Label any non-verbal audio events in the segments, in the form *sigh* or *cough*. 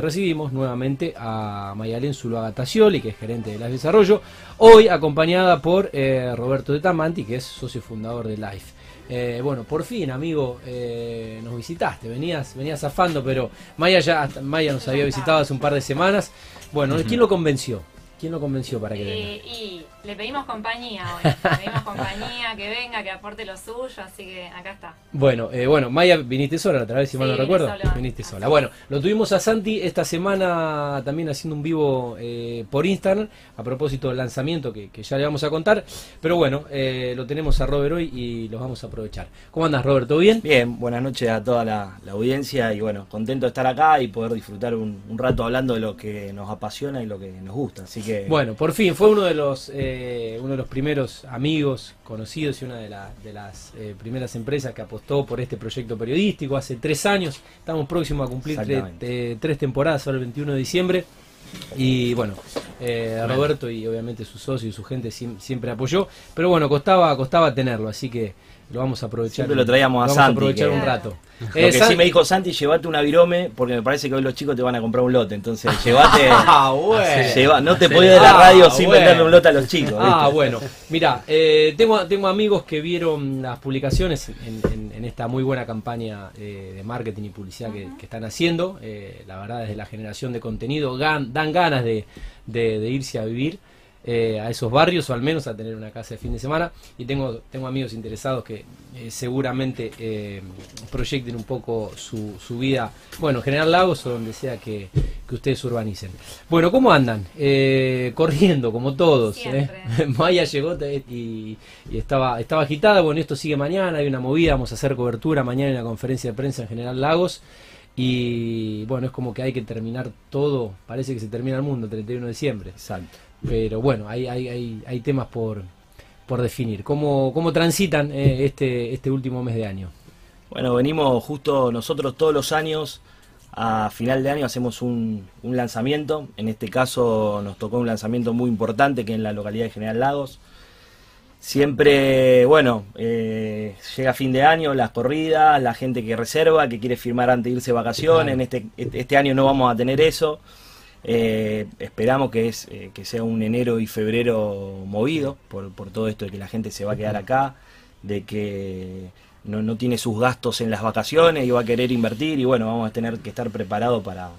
recibimos nuevamente a Mayalén Zuluaga Tacioli, que es gerente de Life Desarrollo, hoy acompañada por eh, Roberto de Tamanti, que es socio fundador de Life. Eh, bueno, por fin, amigo, eh, nos visitaste, venías, venías zafando, pero Maya ya Maya nos había visitado hace un par de semanas. Bueno, ¿quién lo convenció? ¿Quién lo convenció para que venga? Le pedimos compañía hoy. Le pedimos compañía, que venga, que aporte lo suyo, así que acá está. Bueno, eh, bueno, Maya, viniste sola otra vez, si mal no recuerdo. Viniste sola. Bueno, lo tuvimos a Santi esta semana también haciendo un vivo eh, por Instagram, a propósito del lanzamiento que, ya le vamos a contar. Pero bueno, eh, lo tenemos a Robert hoy y los vamos a aprovechar. ¿Cómo andas, Robert? ¿Todo bien? Bien, buenas noches a toda la, audiencia y bueno, contento de estar acá y poder disfrutar un, un, rato hablando de lo que nos apasiona y lo que nos gusta. Así que. Bueno, por fin, fue uno de los uno de los primeros amigos conocidos y una de, las eh, primeras empresas que apostó por este proyecto periodístico hace tres años. Estamos próximos a cumplir tres temporadas, ahora el 21 de diciembre. Y bueno, eh, Roberto y obviamente su socio y su gente siempre apoyó, pero bueno, costaba, costaba tenerlo, así que lo vamos a aprovechar. Siempre lo traíamos a Santi. aprovechar un rato. Lo que eh, sí me dijo Santi, llévate una virome, porque me parece que hoy los chicos te van a comprar un lote. Entonces, llévate. *laughs* ah, bueno. no te podías de la radio sin venderle un lote a los chicos. Ah, bueno. Mira, eh, tengo, tengo amigos que vieron las publicaciones en, esta muy buena campaña eh, de marketing y publicidad que, están haciendo. la verdad, desde la generación de contenido, dan ganas de irse a vivir. Eh, a esos barrios o al menos a tener una casa de fin de semana y tengo, tengo amigos interesados que eh, seguramente eh, proyecten un poco su, su, vida, bueno, General Lagos o donde sea que, ustedes urbanicen. Bueno, ¿cómo andan? corriendo, como todos. *laughs* Maya llegó y, estaba, estaba agitada, bueno, esto sigue mañana, hay una movida, vamos a hacer cobertura mañana en la conferencia de prensa en General Lagos. Y bueno, es como que hay que terminar todo, parece que se termina el mundo el 31 de diciembre. Exacto. Pero bueno, hay, hay, hay, hay temas por, por definir. ¿Cómo, cómo transitan eh, este, este último mes de año? Bueno, venimos justo nosotros todos los años, a final de año hacemos un, un lanzamiento. En este caso nos tocó un lanzamiento muy importante que en la localidad de General Lagos. Siempre, bueno, eh, llega fin de año, las corridas, la gente que reserva, que quiere firmar antes de irse de vacaciones. En este, este año no vamos a tener eso. Eh, esperamos que, es, eh, que sea un enero y febrero movido por, por, todo esto de que la gente se va a quedar acá, de que no, no tiene sus gastos en las vacaciones y va a querer invertir y bueno, vamos a tener que estar preparados para,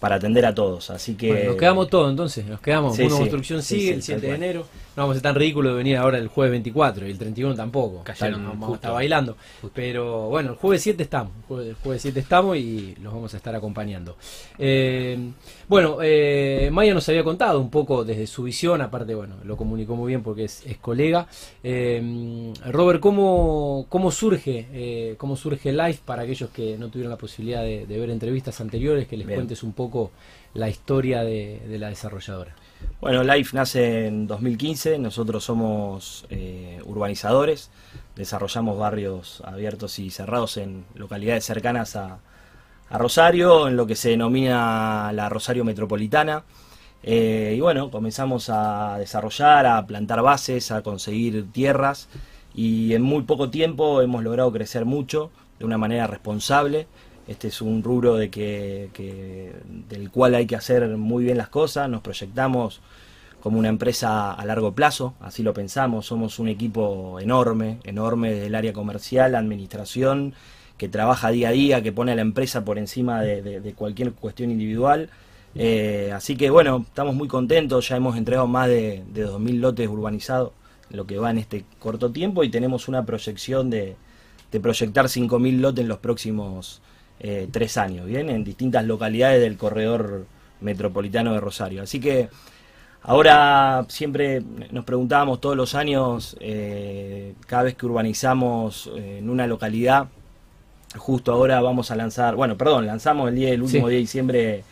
para atender a todos. Así que. nos quedamos todos entonces, nos quedamos. una construcción sigue el 7 de enero. No vamos a ser tan ridículo de venir ahora el jueves 24 y el 31 tampoco. Cayeron, vamos a estar bailando. Pero bueno, el jueves 7 estamos. El jueves, 7 estamos y los vamos a estar acompañando. Eh, bueno, eh, Maya nos había contado un poco desde su visión, aparte, bueno, lo comunicó muy bien porque es, colega. Eh, Robert, ¿cómo, cómo surge cómo surge Live para aquellos que no tuvieron la posibilidad de, ver entrevistas anteriores, que les cuentes un poco la historia de, la desarrolladora? Bueno, Life nace en 2015, nosotros somos eh, urbanizadores, desarrollamos barrios abiertos y cerrados en localidades cercanas a, Rosario, en lo que se denomina la Rosario Metropolitana. Eh, y bueno, comenzamos a desarrollar, a plantar bases, a conseguir tierras y en muy poco tiempo hemos logrado crecer mucho de una manera responsable. Este es un rubro de que, del cual hay que hacer muy bien las cosas. Nos proyectamos como una empresa a largo plazo, así lo pensamos. Somos un equipo enorme, enorme desde el área comercial, administración, que trabaja día a día, que pone a la empresa por encima de, cualquier cuestión individual. Eh, así que bueno, estamos muy contentos, ya hemos entregado más de, de 2.000 lotes urbanizados, lo que va en este corto tiempo, y tenemos una proyección de, de proyectar 5.000 lotes en los próximos eh, tres años, ¿bien? En distintas localidades del corredor metropolitano de Rosario. Así que ahora siempre nos preguntábamos todos los años, eh, cada vez que urbanizamos eh, en una localidad, justo ahora vamos a lanzar, bueno, perdón, lanzamos el día último día de diciembre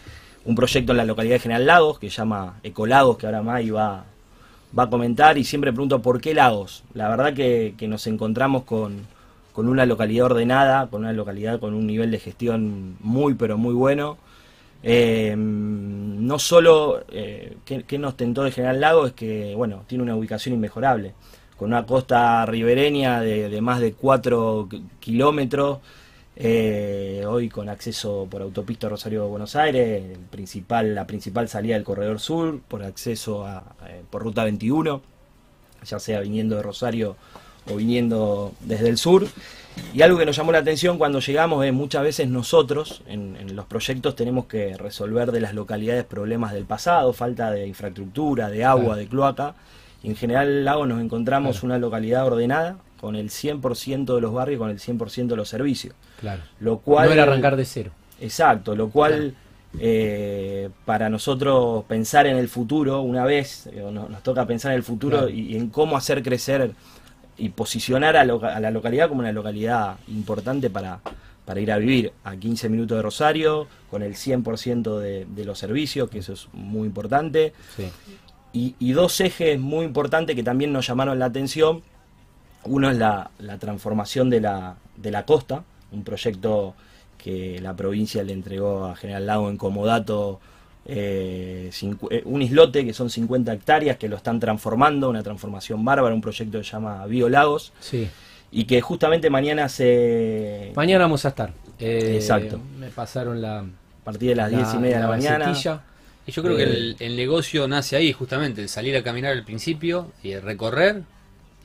un proyecto en la localidad de General Lagos que se llama Ecolagos, que ahora May va, va a comentar y siempre pregunto por qué Lagos. La verdad que nos encontramos con con una localidad ordenada, con una localidad con un nivel de gestión muy pero muy bueno. Eh, no solo eh, que, nos tentó de General Lago es que bueno tiene una ubicación inmejorable, con una costa ribereña de, más de 4 kilómetros, Eh, hoy con acceso por autopista Rosario-Buenos Aires, el principal, la principal salida del corredor sur, por acceso a, eh, por ruta 21, ya sea viniendo de Rosario o viniendo desde el sur. Y algo que nos llamó la atención cuando llegamos es muchas veces nosotros en, en los proyectos tenemos que resolver de las localidades problemas del pasado, falta de infraestructura, de agua, Claro. de cloaca. Y en general en el lago nos encontramos Claro. una localidad ordenada con el 100% de los barrios, con el 100% de los servicios. Claro. Lo cual, no era arrancar de cero. Exacto, lo cual eh, para nosotros pensar en el futuro, una vez, eh, no- nos toca pensar en el futuro y en cómo hacer crecer y posicionar a, la localidad como una localidad importante para, para ir a vivir a 15 minutos de Rosario, con el 100% de, de los servicios, que eso es muy importante. Sí. Y, y dos ejes muy importantes que también nos llamaron la atención. Uno es la, la transformación de la, de la costa, un proyecto que la provincia le entregó a General Lago en comodato, eh, eh, un islote que son 50 hectáreas que lo están transformando, una transformación bárbara, un proyecto que se llama Biolagos Sí. y que justamente mañana se... Mañana vamos a estar. Eh, Exacto. Me pasaron la. a partir de las 10 y media de la, mañana. Y yo creo que el, el negocio nace ahí, justamente, el salir a caminar al principio y el recorrer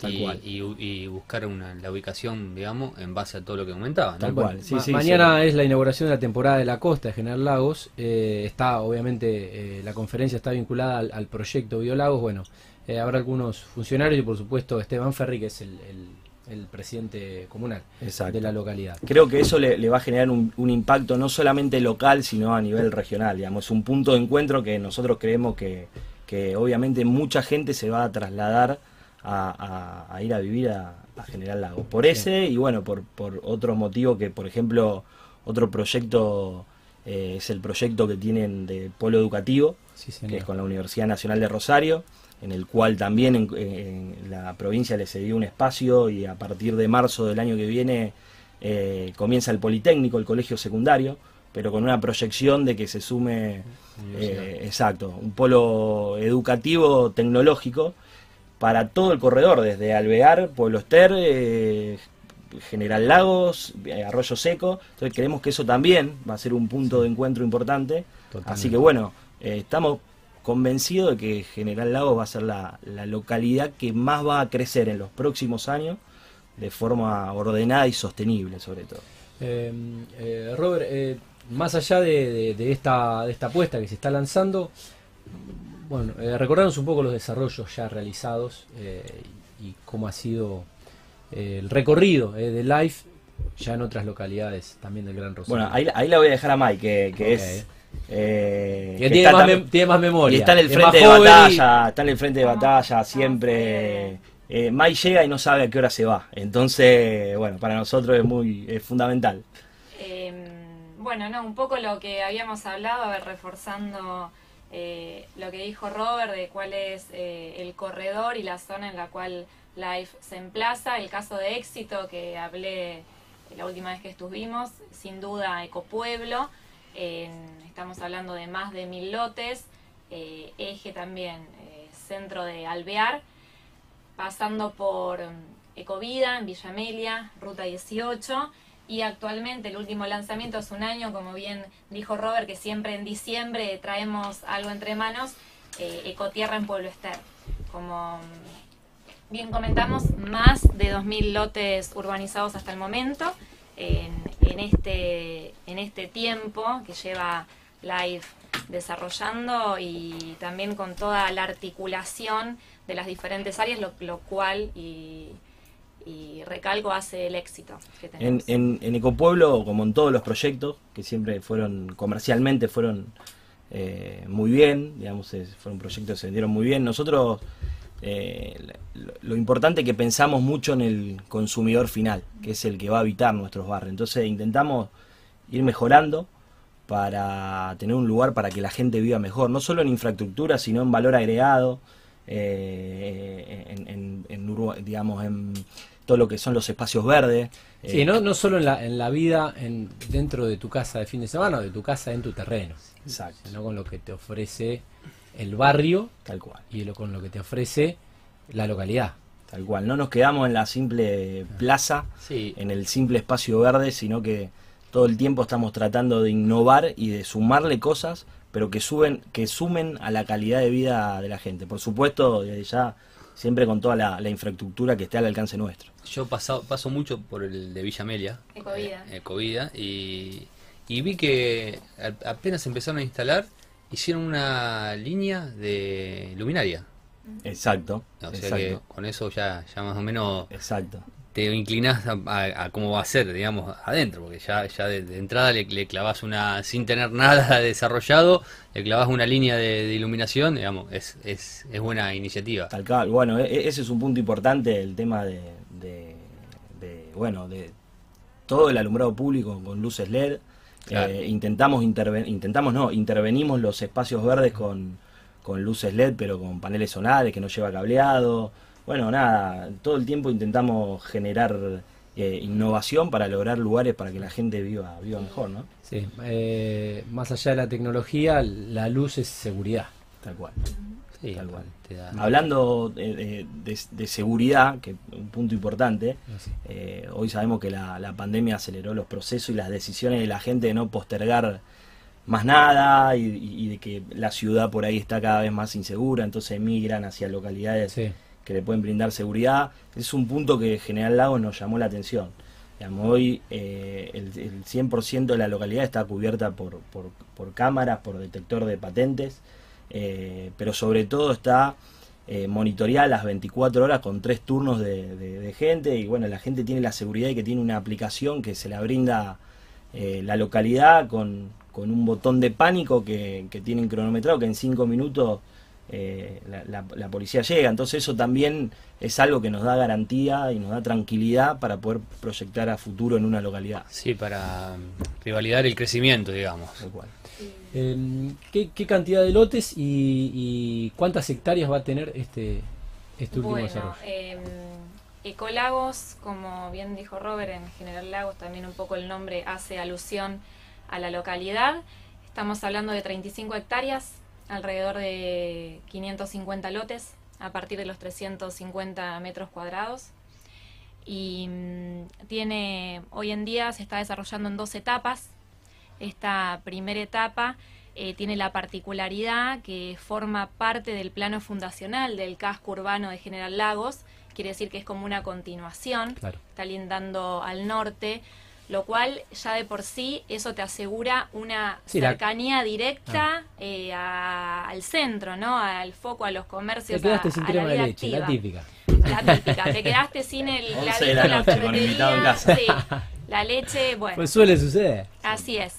Tal y, cual. y- y buscar una, la ubicación, digamos, en base a todo lo que comentaba. ¿no? Tal cual, sí, ma- sí, mañana sí. es la inauguración de la temporada de la costa de General Lagos. Eh, está, obviamente, eh, la conferencia está vinculada al, al proyecto Biolagos. Bueno, eh, habrá algunos funcionarios y, por supuesto, Esteban Ferri, que es el, el- el presidente comunal Exacto. de la localidad. Creo que eso le, le va a generar un, un impacto no solamente local, sino a nivel regional. Digamos, un punto de encuentro que nosotros creemos que, que obviamente mucha gente se va a trasladar a, a- a ir a vivir a, a General Lago. Por ese y bueno, por, por otro motivo que, por ejemplo, otro proyecto eh, es el proyecto que tienen de polo educativo, Sí, que es con la Universidad Nacional de Rosario, en el cual también en, en la provincia le cedió un espacio y a partir de marzo del año que viene eh, comienza el Politécnico, el colegio secundario, pero con una proyección de que se sume, eh, exacto, un polo educativo tecnológico para todo el corredor, desde Alvear, Pueblo Ester, eh, General Lagos, eh, Arroyo Seco. Entonces creemos que eso también va a ser un punto de encuentro importante. Totalmente. Así que bueno, eh, estamos convencidos de que General Lagos va a ser la, la localidad que más va a crecer en los próximos años de forma ordenada y sostenible sobre todo. Eh, eh, Robert, más allá de, de- de esta, de esta apuesta que se está lanzando, bueno, eh, recordarnos un poco los desarrollos ya realizados eh, y, cómo ha sido eh, el recorrido eh, de Life ya en otras localidades también del Gran Rosario. Bueno, ahí, ahí la voy a dejar a Mike, que, es... eh, Que que tiene, está más tiene memoria. Y está en el frente de y- batalla, está en el frente de batalla siempre. Eh, Mai llega y no sabe a qué hora se va. Entonces, bueno, para nosotros es muy es fundamental. Eh, bueno, no, un poco lo que habíamos hablado, a ver, reforzando eh, lo que dijo Robert de cuál es eh, el corredor y la zona en la cual Life se emplaza. El caso de éxito que hablé la última vez que estuvimos, sin duda Ecopueblo. Estamos hablando de más de mil lotes. eh, eje también, centro de Alvear pasando por mm, Ecovida en Villa Amelia, Ruta 18, y actualmente el último lanzamiento es un año, como bien dijo Robert, que siempre en diciembre traemos algo entre manos, eh, Ecotierra en Pueblo Ester. Como bien comentamos, más de 2.000 lotes urbanizados hasta el momento, en, este, en este tiempo que lleva Life desarrollando y también con toda la articulación de las diferentes áreas, lo, lo cual y, y recalco hace el éxito que En, tenemos. en, en Ecopueblo, como en todos los proyectos, que siempre fueron comercialmente fueron eh, muy bien, digamos, es- fueron proyectos que se vendieron muy bien. Nosotros eh, lo, importante es que pensamos mucho en el consumidor final, que es el que va a habitar nuestros barrios. Entonces intentamos ir mejorando para tener un lugar para que la gente viva mejor, no solo en infraestructura, sino en valor agregado, eh, en, en- en digamos, en todo lo que son los espacios verdes. Sí, eh, no, no solo en la, en la vida en, dentro de tu casa de fin de semana, o de tu casa en tu terreno, Exacto, sino con lo que te ofrece el barrio tal cual. y lo, con lo que te ofrece la localidad. Tal cual, no nos quedamos en la simple plaza, Sí, en el simple espacio verde, sino que todo el tiempo estamos tratando de innovar y de sumarle cosas, pero que suben, que sumen a la calidad de vida de la gente. Por supuesto, desde ya siempre con toda la, la infraestructura que esté al alcance nuestro. yo paso, paso mucho por el de Villa Amelia, Ecovida. eh, Ecovida, y, y vi que apenas empezaron a instalar, hicieron una línea de luminaria. Exacto, O sea que con eso ya, ya más o menos exacto. Te inclinás a, a- a cómo va a ser, digamos, adentro, porque ya, ya de, de entrada le, le clavas una, sin tener *laughs* nada desarrollado, le clavas una línea de, de iluminación, digamos, es, es, es buena iniciativa. Tal cual. Bueno, e- e- ese es un punto importante, el tema de, de- de, bueno, de todo el alumbrado público con luces LED. Claro. Eh, intentamos interven intentamos no, intervenimos los espacios verdes con, con luces LED, pero con paneles solares que no lleva cableado. Bueno, nada, todo el tiempo intentamos generar eh, innovación para lograr lugares para que la gente viva, viva mejor, ¿no? Sí, eh, más allá de la tecnología, la luz es seguridad. Tal cual. Sí, Tal cual. te da- Hablando de, de- de- seguridad, que es un punto importante, Así. Eh, hoy sabemos que la, la pandemia aceleró los procesos y las decisiones de la gente de no postergar más nada y, y- y de que la ciudad por ahí está cada vez más insegura, entonces migran hacia localidades Sí. Que le pueden brindar seguridad. Es un punto que General Lagos nos llamó la atención. Digamos, hoy eh, el, el 100% de la localidad está cubierta por, por, cámaras, por detector de patentes, eh, pero sobre todo está eh, monitoreada las 24 horas con tres turnos de, gente y bueno, la gente tiene la seguridad y que tiene una aplicación que se la brinda eh, la localidad con, con un botón de pánico que, que tienen cronometrado que en 5 minutos eh, la, la- la policía llega. Entonces eso también es algo que nos da garantía y nos da tranquilidad para poder proyectar a futuro en una localidad. Sí, para mm, rivalidar el crecimiento, digamos. Cual. Eh, ¿qué, qué cantidad de lotes y, y cuántas hectáreas va a tener este, este último Bueno, desarrollo? eh, Ecolagos, como bien dijo Robert, en General Lagos también un poco el nombre hace alusión a la localidad. Estamos hablando de 35 hectáreas, alrededor de 550 lotes, a partir de los 350 metros cuadrados. Y mm, tiene, hoy en día se está desarrollando en dos etapas. Esta primera etapa eh, tiene la particularidad que forma parte del plano fundacional del casco urbano de General Lagos, quiere decir que es como una continuación, Claro. está lindando al norte, lo cual ya de por sí eso te asegura una Sí, la- Ah. cercanía directa eh, a- al centro, ¿no? Al foco, a los Te comercios, quedaste a, sin a la de leche, la activa. típica. La típica, te quedaste sin el 11 ladito de la de la noche con invitado en casa. Sí, la leche, bueno. Pues suele suceder. Así es.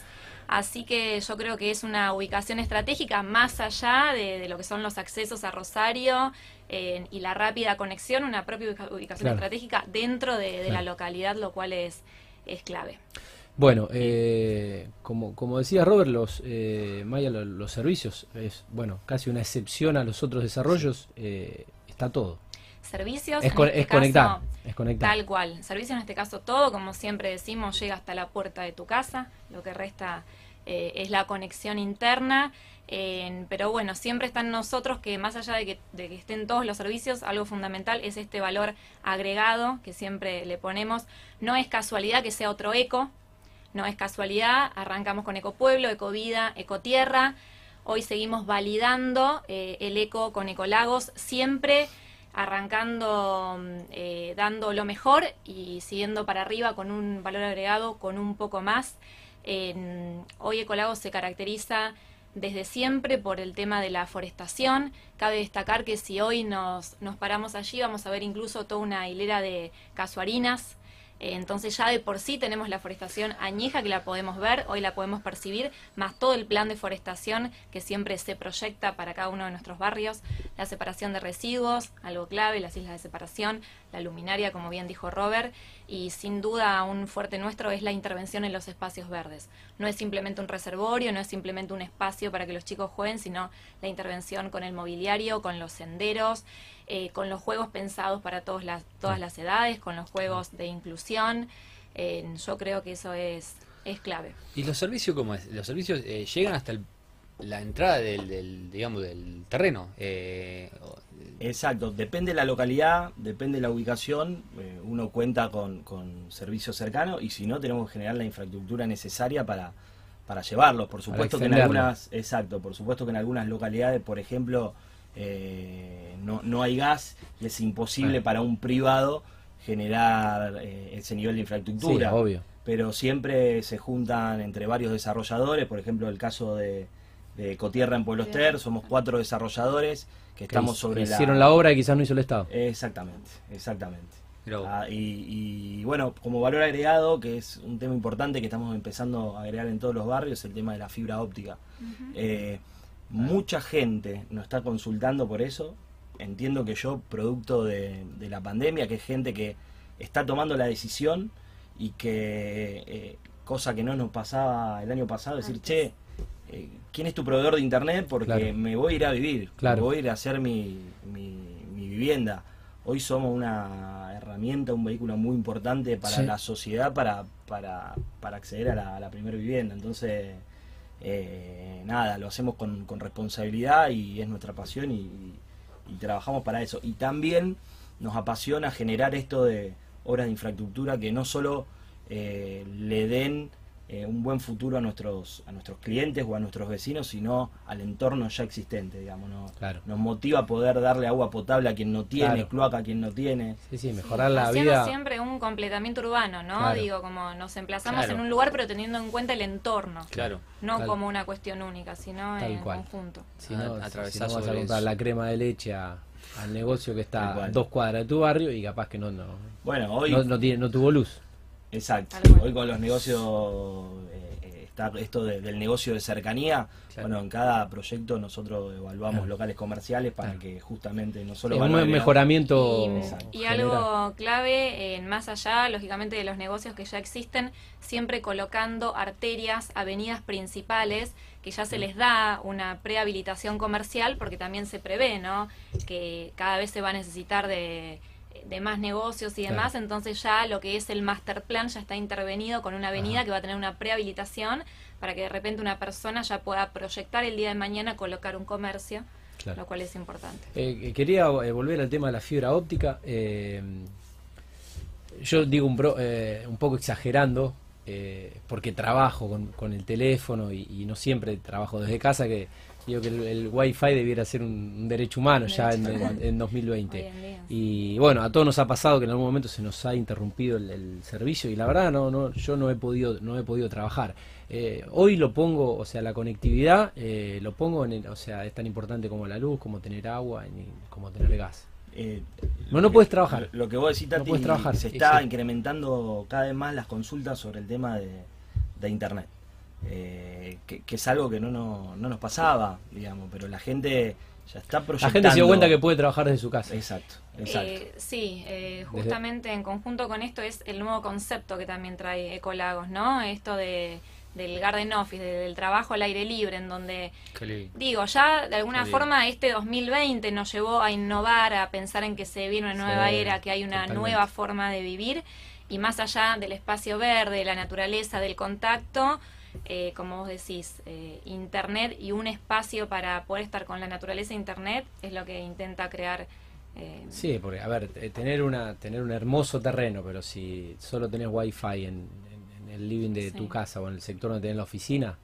Así que yo creo que es una ubicación estratégica más allá de, de lo que son los accesos a Rosario eh, y la rápida conexión, una propia ubica- ubicación Claro. estratégica dentro de, de la localidad, lo cual es, es clave. Bueno, eh, como, como decía Robert, los, eh, Maya, lo- los, servicios es, bueno, casi una excepción a los otros desarrollos, eh, está todo. Servicios, Es, en con- este es conectar, caso, es conectar. Tal cual. Servicio en este caso todo, como siempre decimos, llega hasta la puerta de tu casa. Lo que resta eh, es la conexión interna. Pero bueno, siempre están nosotros que más allá de que, de que estén todos los servicios, algo fundamental es este valor agregado que siempre le ponemos. No es casualidad que sea otro eco, no es casualidad. Arrancamos con Ecopueblo, Ecovida, Ecotierra. Hoy seguimos validando eh, el eco con Ecolagos, siempre arrancando, mm, eh, dando lo mejor y siguiendo para arriba con un valor agregado, con un poco más. Hoy Ecolagos se caracteriza desde siempre por el tema de la forestación. Cabe destacar que si hoy nos, nos paramos allí vamos a ver incluso toda una hilera de casuarinas. Eh, Entonces ya de por sí tenemos la forestación añeja que la podemos ver, hoy la podemos percibir, más todo el plan de forestación que siempre se proyecta para cada uno de nuestros barrios, la separación de residuos, algo clave, las islas de separación, la luminaria, como bien dijo Robert, y sin duda un fuerte nuestro es la intervención en los espacios verdes. No es simplemente un reservorio, no es simplemente un espacio para que los chicos jueguen, sino la intervención con el mobiliario, con los senderos, eh, con los juegos pensados para todas las, todas las edades, con los juegos de inclusión. Eh, yo creo que eso es, es clave. ¿Y los servicios cómo es? ¿Los servicios eh, llegan hasta el la entrada del, del, digamos, del terreno. Eh, Exacto, depende de la localidad, depende de la ubicación, eh, uno cuenta con, con servicios cercanos y si no tenemos que generar la infraestructura necesaria para, para llevarlos. Por supuesto que en algunas, exacto, por supuesto que en algunas localidades, por ejemplo, eh, no, no hay gas y es imposible para un privado generar eh, ese nivel de Sí, infraestructura. obvio. pero siempre se juntan entre varios desarrolladores, por ejemplo el caso de, de Cotierra en Pueblo Ester, somos cuatro desarrolladores que estamos sobre que la... hicieron la obra y quizás no hizo el Estado. Exactamente, exactamente. Ah, y, y, bueno, como valor agregado, que es un tema importante que estamos empezando a agregar en todos los barrios, el tema de la fibra óptica. Eh, mucha gente nos está consultando por eso. Entiendo que yo, producto de, de la pandemia, que es gente que está tomando la decisión y que, eh, cosa que no nos pasaba el año pasado, decir, Antes. che, eh, ¿quién es tu proveedor de internet? Porque Claro. me voy a ir a vivir, Claro. me voy a ir a hacer mi, mi, mi vivienda. Hoy somos una herramienta, un vehículo muy importante para Sí. la sociedad para, para, para acceder a la, a la primera vivienda. Entonces, eh, nada, lo hacemos con, con responsabilidad y es nuestra pasión y, y trabajamos para eso. Y también nos apasiona generar esto de obras de infraestructura que no solo eh, le den eh, un buen futuro a nuestros, a nuestros clientes o a nuestros vecinos, sino al entorno ya existente, digamos. ¿no? Claro. Nos motiva a poder darle agua potable a quien no tiene, Claro. cloaca a quien no tiene. Sí, sí, mejorar la Haciendo vida. siempre un completamiento urbano, ¿no? Claro. Digo, como nos emplazamos Claro. en un lugar, pero teniendo en cuenta el entorno. Claro. No Tal- como una cuestión única, sino Tal en cual. conjunto. Si no, a- si no vas a comprar eso. la crema de leche a- al negocio que está a dos cuadras de tu barrio y capaz que no, no, Bueno, hoy... no, no tiene, no tuvo luz. Exacto. Hoy con los negocios, eh, eh, está esto de- del negocio de cercanía. Claro. Bueno, en cada proyecto nosotros evaluamos Claro. locales comerciales para Claro. que justamente no solo Es un mejoramiento. Y, algo clave, eh, más allá, lógicamente, de los negocios que ya existen, siempre colocando arterias, avenidas principales, que ya se les da una prehabilitación comercial, porque también se prevé, ¿no? Que cada vez se va a necesitar de, de más negocios y Claro. demás, entonces ya lo que es el master plan ya está intervenido con una avenida Ajá. que va a tener una prehabilitación para que de repente una persona ya pueda proyectar el día de mañana colocar un comercio, Claro. lo cual es importante. Eh, quería eh, volver al tema de la fibra óptica. eh, yo digo un, bro- eh, un poco exagerando, eh, porque trabajo con, con el teléfono y, y no siempre trabajo desde casa, que digo que el, el wifi debiera ser un, un derecho humano ya en, en- en 2020. Hoy en día. Y bueno, a todos nos ha pasado que en algún momento se nos ha interrumpido el, el servicio y la verdad no, no, yo no he podido, no he podido trabajar. Eh, hoy lo pongo, o sea, la conectividad, eh, lo pongo en el, o sea, es tan importante como la luz, como tener agua, como tener gas. Eh, No, no puedes trabajar. Lo, que vos decís, No Tati, puedes trabajar, se sí, está sí. incrementando cada vez más las consultas sobre el tema de, de Internet. Eh, que, que es algo que no, no, no nos pasaba, digamos, pero la gente ya está La proyectando. gente se dio cuenta que puede trabajar desde su casa. Exacto, exacto. Eh, sí, eh, justamente en conjunto con esto es el nuevo concepto que también trae Ecolagos, ¿no? Esto de, del garden office, de- del trabajo al aire libre, en donde, digo, ya de alguna forma este 2020 nos llevó a innovar, a pensar en que se viene una nueva Sí, era, que hay una totalmente. nueva forma de vivir, y más allá del espacio verde, de la naturaleza, del contacto, eh, como vos decís, eh, Internet y un espacio para poder estar con la naturaleza Internet es lo que intenta crear. eh, Sí, porque, a ver, eh, tener una tener un hermoso terreno, pero si solo tenés wifi en, en- en el living de Sí. tu casa o en el sector donde tenés la oficina,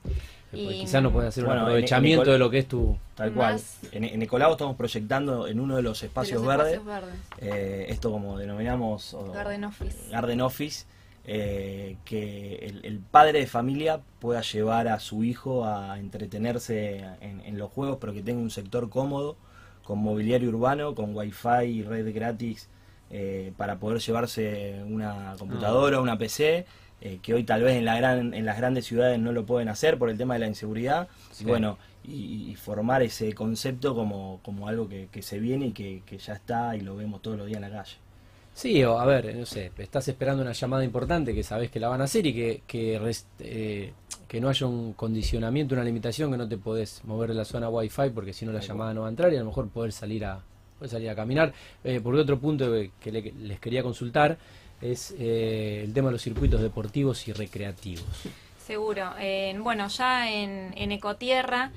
pues quizás no puedes hacer Bueno, un en- en aprovechamiento de lo que es tu... Tal cual. En, en Ecolabo estamos proyectando en uno de los de espacios los verdes, espacios verdes. eh, esto como denominamos o- Garden Office. Garden Office, eh, que el, el padre de familia pueda llevar a su hijo a entretenerse en, en los juegos, pero que tenga un sector cómodo, con mobiliario urbano, con wifi y red gratis, eh, para poder llevarse una computadora, una PC, eh, que hoy tal vez en, la gran, en las grandes ciudades no lo pueden hacer por el tema de la inseguridad. Sí. Y bueno, y, y formar ese concepto como, como algo que, que se viene y que, que ya está y lo vemos todos los días en la calle. Sí, o a ver, no sé, estás esperando una llamada importante que sabes que la van a hacer y que, que, res- eh, que no haya un condicionamiento, una limitación, que no te podés mover de la zona wifi porque si no la llamada no va a entrar y a lo mejor poder salir a, poder salir a caminar. Eh, por otro punto que, que le- les quería consultar es eh, el tema de los circuitos deportivos y recreativos. Seguro. Eh, bueno, ya en, en Ecotierra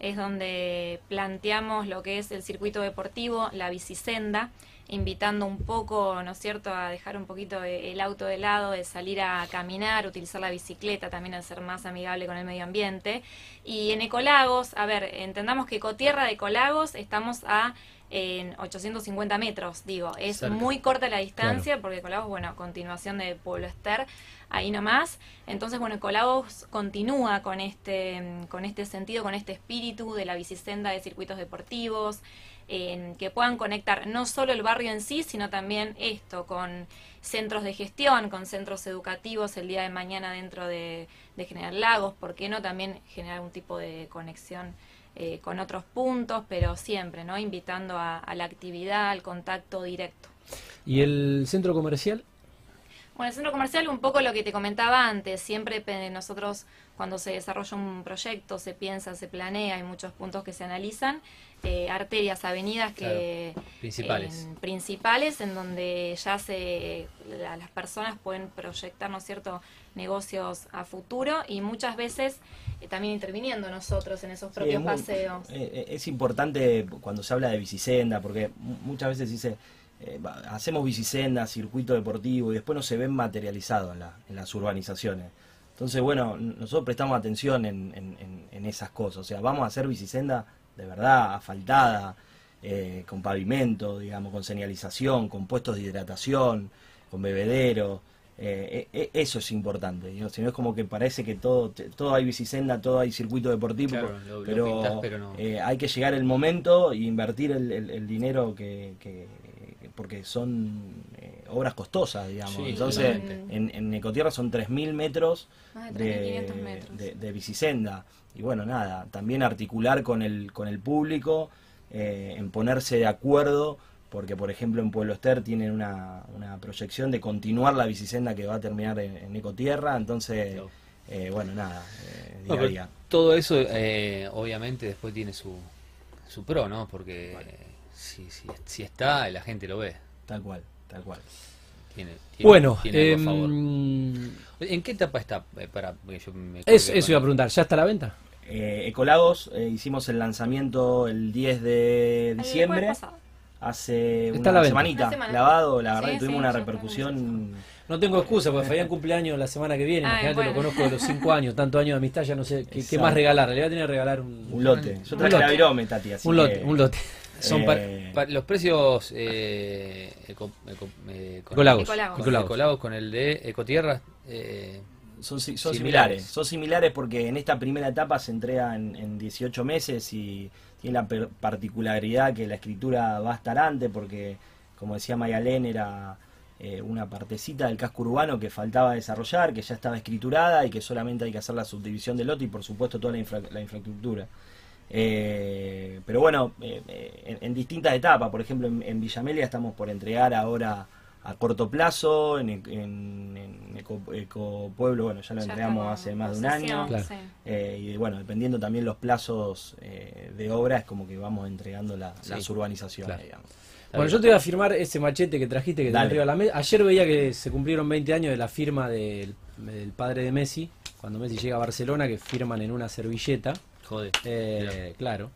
es donde planteamos lo que es el circuito deportivo, la bicisenda, invitando un poco, ¿no es cierto?, a dejar un poquito el auto de lado, de salir a caminar, utilizar la bicicleta, también a ser más amigable con el medio ambiente. Y en Ecolagos, a ver, entendamos que Ecotierra de Ecolagos estamos a en 850 metros, digo, es muy corta la distancia porque Ecolagos, bueno, continuación de Pueblo Ester, ahí nomás. Entonces, bueno, Ecolagos continúa con este, con este sentido, con este espíritu de la bicisenda de circuitos deportivos, que puedan conectar no solo el barrio en sí, sino también esto con centros de gestión, con centros educativos el día de mañana dentro de, General Lagos, ¿por qué no también generar un tipo de conexión eh, con otros puntos, pero siempre, ¿no? Invitando a, a la actividad, al contacto directo. ¿Y el centro comercial? Bueno, el centro comercial, un poco lo que te comentaba antes, siempre nosotros cuando se desarrolla un proyecto, se piensa, se planea, hay muchos puntos que se analizan, eh, arterias, avenidas que principales. Principales, en donde ya se las personas pueden proyectar, ¿no es cierto?, negocios a futuro y muchas veces eh, también interviniendo nosotros en esos propios paseos. Eh, es importante cuando se habla de bicisenda, porque muchas veces dice eh, hacemos bicisendas, circuito deportivo y después no se ven materializados en, las urbanizaciones. Entonces, bueno, nosotros prestamos atención en, esas cosas. O sea, vamos a hacer bicisenda de verdad, asfaltada, eh, con pavimento, digamos, con señalización, con puestos de hidratación, con bebedero. Eh, eso es importante. Si no es como que parece que todo, todo hay bicisenda, todo hay circuito deportivo, pero, hay que llegar el momento e invertir el, dinero que porque son eh, obras costosas, digamos. Entonces, en, en, Ecotierra son 3.000 metros, de, metros. De, bicisenda. Y bueno, nada, también articular con el, con el público, eh, en ponerse de acuerdo, porque por ejemplo en Pueblo Ester tienen una, una proyección de continuar la bicisenda que va a terminar en, Ecotierra, entonces, eh, bueno, nada, Todo eso obviamente después tiene su, su pro, ¿no? Porque si, si, si está, la gente lo ve. Tal cual, tal cual. bueno, em, ¿en qué etapa está? Eh, para, yo eso iba a preguntar, ¿ya está a la venta? Eh, Ecolagos, eh, hicimos el lanzamiento el 10 de diciembre. Hace una semanita lavado, la verdad que tuvimos una repercusión. No tengo excusa, porque Fabián cumpleaños la semana que viene. Imagínate, lo conozco de los 5 años, tanto años de amistad, ya no sé qué, más regalar. Le voy a tener que regalar un, lote. Yo traje la virome, Tati. un lote, un lote. Son eh, los precios eh, eco, eh, con, Ecolagos. con el de Ecotierra eh, son, son similares. Son similares porque en esta primera etapa se entrega en, 18 meses y tiene la particularidad que la escritura va a estar antes porque, como decía Mayalén, era una partecita del casco urbano que faltaba desarrollar, que ya estaba escriturada y que solamente hay que hacer la subdivisión del lote y por supuesto toda la, la infraestructura. Eh, pero bueno, eh, eh, en, distintas etapas, por ejemplo en, Villamelia estamos por entregar ahora a corto plazo, en, en, Eco, Pueblo, bueno, ya lo entregamos hace más de un año. y bueno, dependiendo también los plazos de obra, es como que vamos entregando las urbanizaciones, Bueno, yo te voy a firmar ese machete que trajiste que te arriba la mesa. Ayer veía que se cumplieron 20 años de la firma del, del padre de Messi, cuando Messi llega a Barcelona, que firman en una servilleta. Joder. Eh, claro.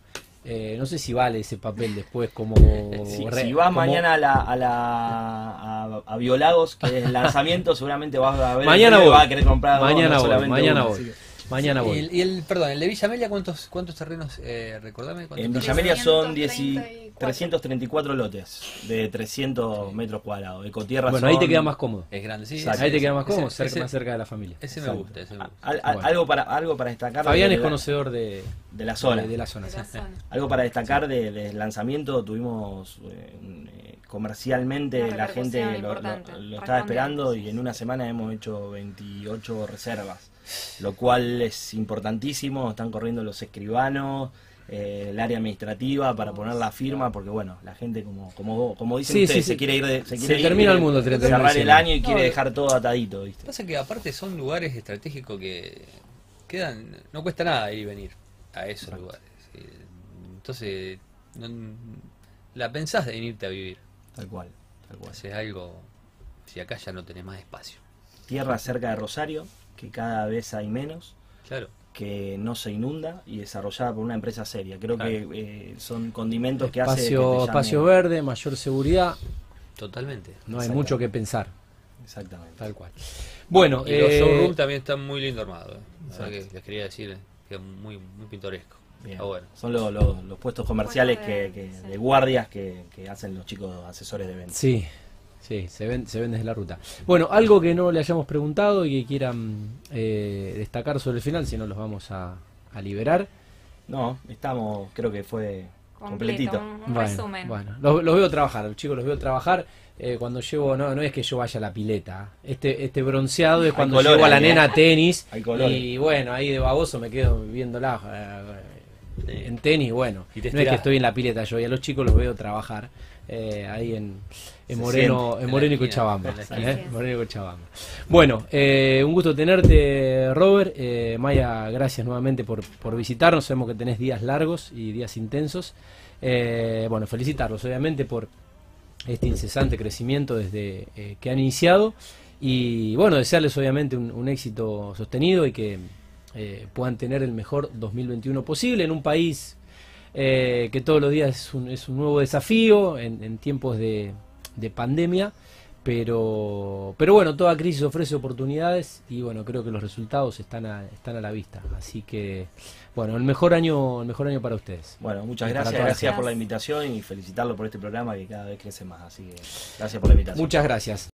Eh, no sé si vale ese papel después como... *laughs* si, vas mañana a la, a, la a, Biolagos, que es el lanzamiento, *laughs* seguramente vas a ver... Mañana voy. a querer comprar mañana voy, mañana voy. Mañana voy. Y el, perdón, el de Villamelia, ¿cuántos, cuántos terrenos? Eh, recordame. en Villamelia son 334 lotes de 300 metros cuadrados. Ecotierra Bueno, ahí te queda más cómodo. Es grande, sí. ahí te queda más cómodo, cerca, más cerca de la familia. Ese me gusta. Ese me gusta. algo, para, algo para destacar. Fabián es conocedor de, de la zona. De, la zona, Algo para destacar del lanzamiento, tuvimos eh, comercialmente, la gente lo, lo estaba esperando y en una semana hemos hecho 28 reservas lo cual es importantísimo, están corriendo los escribanos, eh, el área administrativa para poner la firma, porque bueno, la gente como como, como dicen se quiere ir de, se, termina el mundo cerrar el año y quiere dejar todo atadito, ¿viste? Pasa que aparte son lugares estratégicos que quedan, no cuesta nada ir y venir a esos lugares. Entonces, la pensás de irte a vivir. Tal cual, tal cual. es algo, si acá ya no tenés más espacio. Tierra cerca de Rosario, que cada vez hay menos. Claro. que no se inunda y desarrollada por una empresa seria. Creo Claro. que eh, son condimentos que hace que Espacio, llame- espacio verde, mayor seguridad, Totalmente. no hay mucho que pensar, Exactamente. tal cual. Bueno, y los eh, showrooms también están muy lindo armados. eh. O sea que Exacto. les quería decir que es muy, muy pintoresco. Bueno. Son lo- lo- los puestos comerciales que, que- sí. de guardias que, que hacen los chicos asesores de ventas. Sí, sí, se ven, se ven desde la ruta. Bueno, algo que no le hayamos preguntado y que quieran eh, destacar sobre el final, si no los vamos a, a liberar. No, estamos, creo que fue Completo, completito. un, un bueno, resumen. bueno, los, los veo trabajar, los chicos los veo trabajar. eh, cuando llevo, no, no es que yo vaya a la pileta. Este, este bronceado es cuando color llevo a la nena a tenis. Hay color. Y bueno, ahí de baboso me quedo viéndola. eh, en tenis, bueno. Y te no es que estoy en la pileta yo, y a los chicos los veo trabajar eh, ahí en, en Moreno, en En Moreno y Cochabamba. ¿eh? Moreno y Cochabamba. Bueno, eh, un gusto tenerte, Robert. Eh, Maya, gracias nuevamente por, por visitarnos. Sabemos que tenés días largos y días intensos. Eh, bueno, felicitarlos obviamente por este incesante crecimiento desde eh, que han iniciado y bueno, desearles obviamente un, un éxito sostenido y que eh, puedan tener el mejor 2021 posible en un país eh, que todos los días es un, es un nuevo desafío en, en tiempos de, de pandemia, pero, pero bueno, toda crisis ofrece oportunidades y bueno, creo que los resultados están a, están a la vista. Así que bueno, el mejor año, el mejor año para ustedes. Bueno, muchas gracias, todas. gracias por la invitación y felicitarlo por este programa que cada vez crece más. Así que gracias por la invitación. Muchas gracias.